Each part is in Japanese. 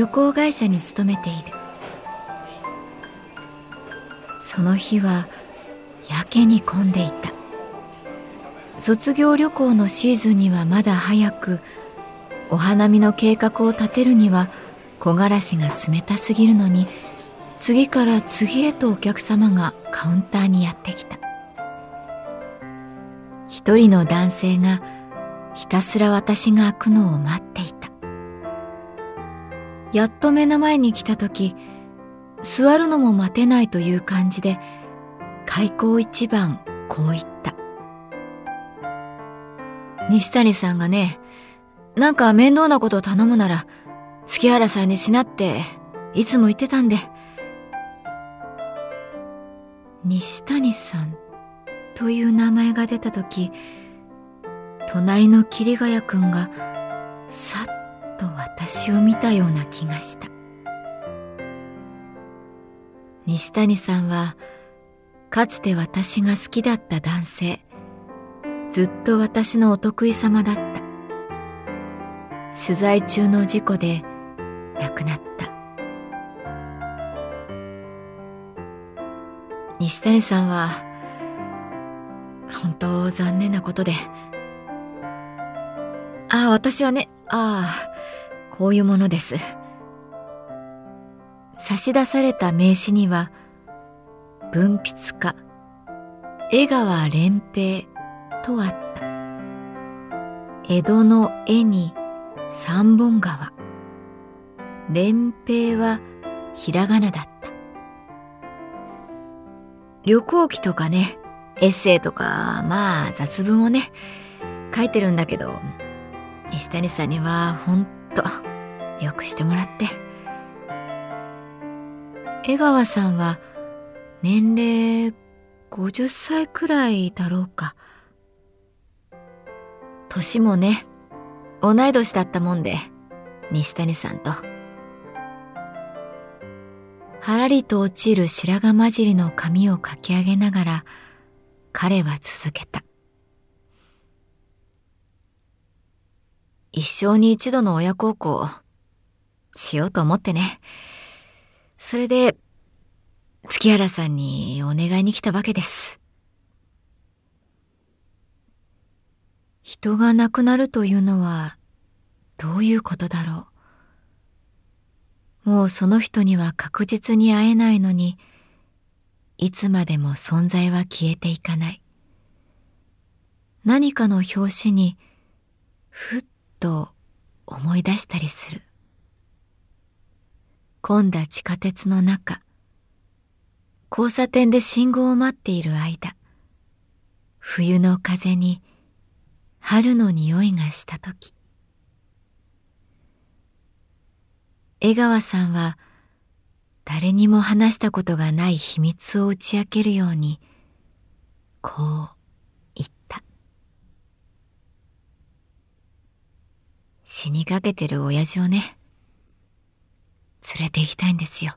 旅行会社に勤めている。その日はやけに混んでいた。卒業旅行のシーズンにはまだ早くお花見の計画を立てるには木枯らしが冷たすぎるのに次から次へとお客様がカウンターにやってきた。一人の男性がひたすら私が開くのを待っていた。やっと目の前に来た時座るのも待てないという感じで開口一番こう言った。西谷さんがねなんか面倒なことを頼むなら月原さんにしなっていつも言ってたんで。西谷さんという名前が出た時隣の桐ヶ谷君がさっと私を見たような気がした。西谷さんはかつて私が好きだった男性ずっと私のお得意様だった。取材中の事故で亡くなった。西谷さんは本当残念なことで。ああ、私はね、ああ、こういうものです。差し出された名刺には、文筆家、江川連平とあった。江戸の絵に三本川。連平はひらがなだった。旅行記とかね、エッセイとか、まあ雑文をね、書いてるんだけど、西谷さんにはほんとよくしてもらって。江川さんは年齢50歳くらいだろうか。年もね、同い年だったもんで、西谷さんと。はらりと落ちる白髪混じりの髪をかき上げながら、彼は続けた。一生に一度の親孝行しようと思ってね。それで、月原さんにお願いに来たわけです。人が亡くなるというのはどういうことだろう。もうその人には確実に会えないのに、いつまでも存在は消えていかない。何かの拍子にふっと思い出したりする。混んだ地下鉄の中、交差点で信号を待っている間、冬の風に春の匂いがした時。江川さんは誰にも話したことがない秘密を打ち明けるようにこう言った死にかけてる親父をね、連れて行きたいんですよ。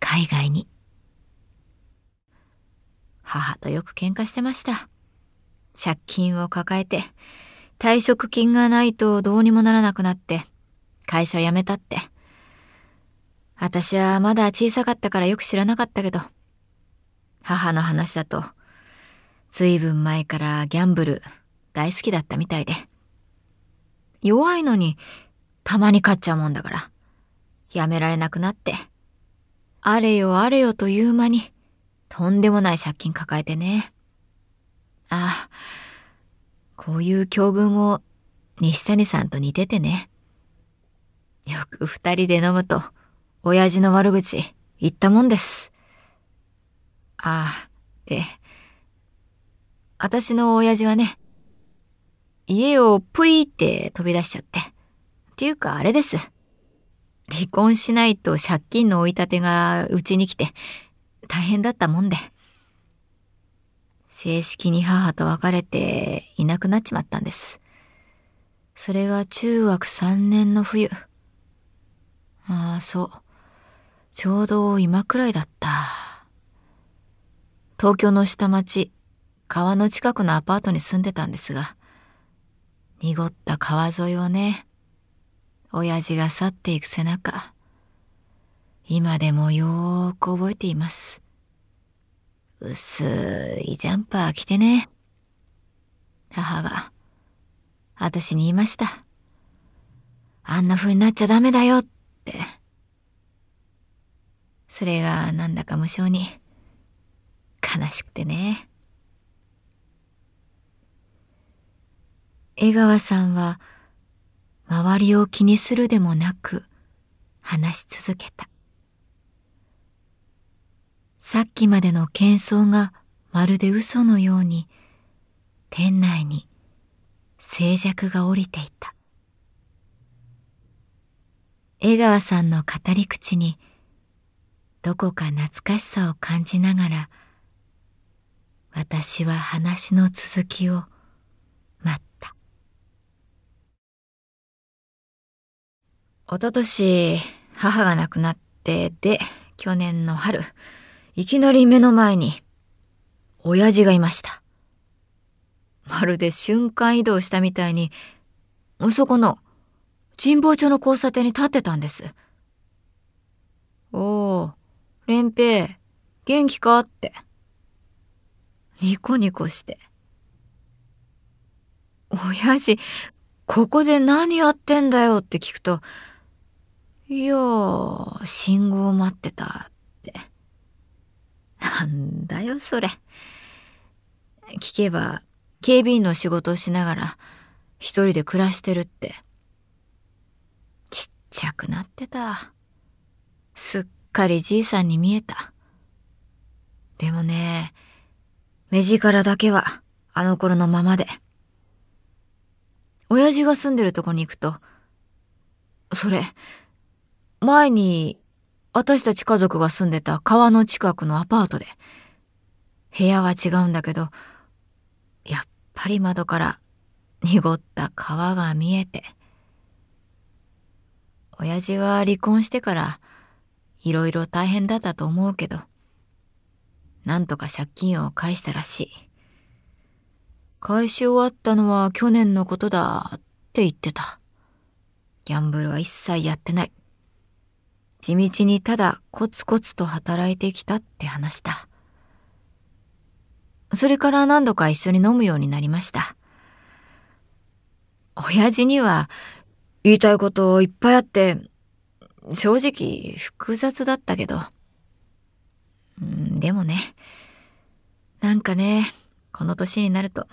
海外に。母とよく喧嘩してました。借金を抱えて、退職金がないとどうにもならなくなって、会社辞めたって。私はまだ小さかったからよく知らなかったけど、母の話だと、ずいぶん前からギャンブル大好きだったみたいで。弱いのにたまに勝っちゃうもんだから、やめられなくなって、あれよあれよという間に、とんでもない借金抱えてね。ああ、こういう境遇も西谷さんと似ててね。よく二人で飲むと、親父の悪口言ったもんです。ああ、で、私の親父はね、家をぷいって飛び出しちゃって。っていうかあれです。離婚しないと借金の追い立てがうちに来て大変だったもんで。正式に母と別れていなくなっちまったんです。それが中学3年の冬。ああ、そう。ちょうど今くらいだった。東京の下町、川の近くのアパートに住んでたんですが、濁った川沿いをね、親父が去っていく背中、今でもよーく覚えています。薄いジャンパー着てね。母が、私に言いました。あんな風になっちゃダメだよって。それがなんだか無性に悲しくてね。江川さんは周りを気にするでもなく話し続けた。さっきまでの喧騒がまるで嘘のように店内に静寂が降りていた。江川さんの語り口にどこか懐かしさを感じながら私は話の続きを待った。おととし母が亡くなってで去年の春いきなり目の前に、親父がいました。まるで瞬間移動したみたいに、そこの神保町の交差点に立ってたんです。おー、蓮平、元気かって。ニコニコして。親父、ここで何やってんだよって聞くと、いやー、信号待ってたってなんだよそれ。聞けば警備員の仕事をしながら一人で暮らしてるって。ちっちゃくなってた。すっかりじいさんに見えた。でもね、目力だけはあの頃のままで。親父が住んでるとこに行くと、それ、前に私たち家族が住んでた川の近くのアパートで。部屋は違うんだけど、やっぱり窓から濁った川が見えて。親父は離婚してからいろいろ大変だったと思うけど、なんとか借金を返したらしい。返し終わったのは去年のことだって言ってた。ギャンブルは一切やってない。地道にただコツコツと働いてきたって話した。それから何度か一緒に飲むようになりました。親父には言いたいこといっぱいあって、正直複雑だったけど。でもね、なんかね、この年になると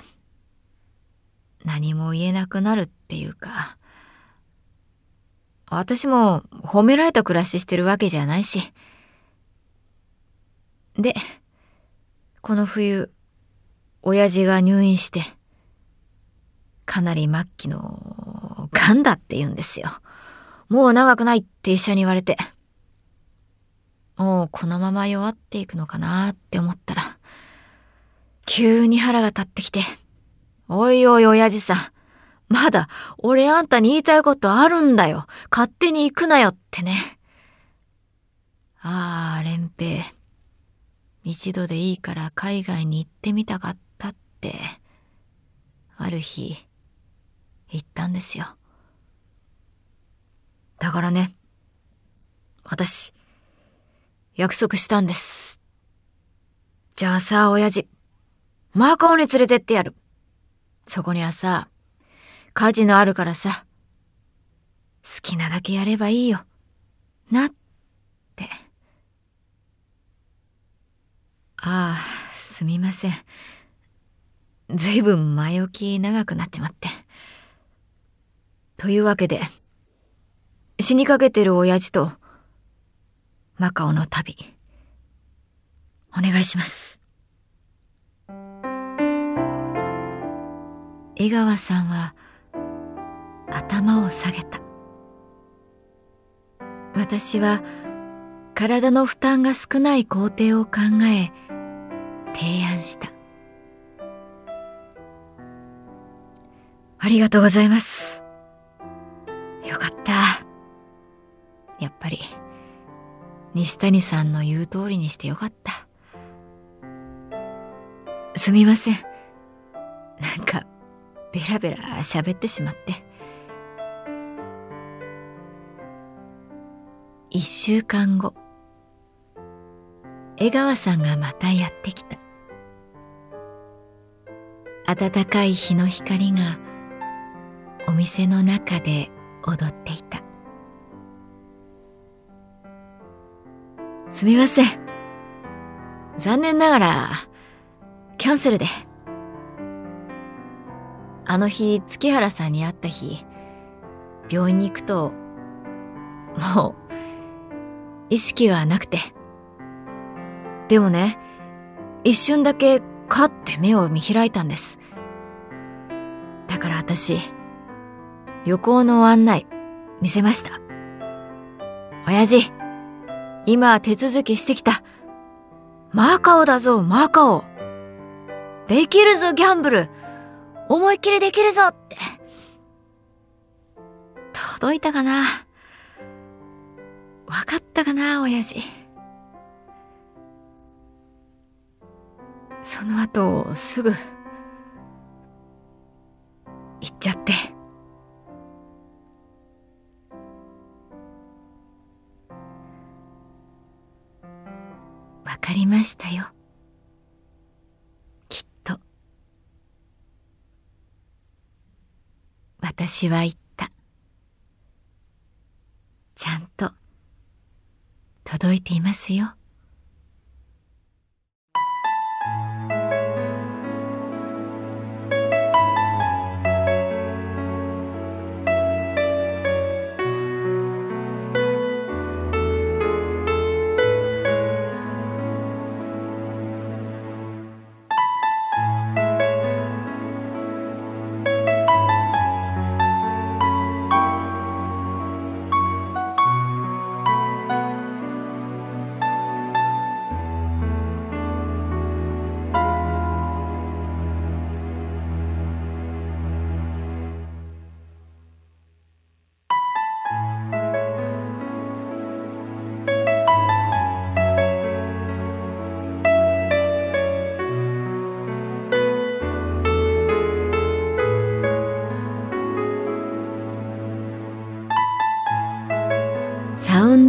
何も言えなくなるっていうか、私も褒められた暮らししてるわけじゃないし。で、この冬、親父が入院して、かなり末期の癌だって言うんですよ。もう長くないって医者に言われて。もうこのまま弱っていくのかなって思ったら、急に腹が立ってきて、おいおい親父さん、まだ俺あんたに言いたいことあるんだよ。勝手に行くなよってね。ああ、蓮平。一度でいいから海外に行ってみたかったって、ある日、言ったんですよ。だからね、私、約束したんです。じゃあさ、親父、マーカオに連れてってやる。そこにはさ、カジノあるからさ、好きなだけやればいいよ。なって。ああ、すみません。ずいぶん前置き長くなっちまって。というわけで、死にかけてる親父と、マカオの旅、お願いします。江川さんは頭を下げた。私は体の負担が少ない工程を考え、提案した。ありがとうございます。よかった。やっぱり、西谷さんの言う通りにしてよかった。すみません。なんか、ベラベラ喋ってしまって。一週間後、江川さんがまたやってきた。暖かい日の光がお店の中で踊っていた。すみません。残念ながらキャンセルで。あの日月原さんに会った日病院に行くともう意識はなくてでもね一瞬だけカッて目を見開いたんですだから私旅行の案内、見せました。親父、今手続きしてきた。マーカオだぞ、マーカオ。できるぞ、ギャンブル。思いっきりできるぞって。届いたかなわかったかな、親父。その後、すぐ、行っちゃって。かりましたよきっと私は言ったちゃんと届いていますよ。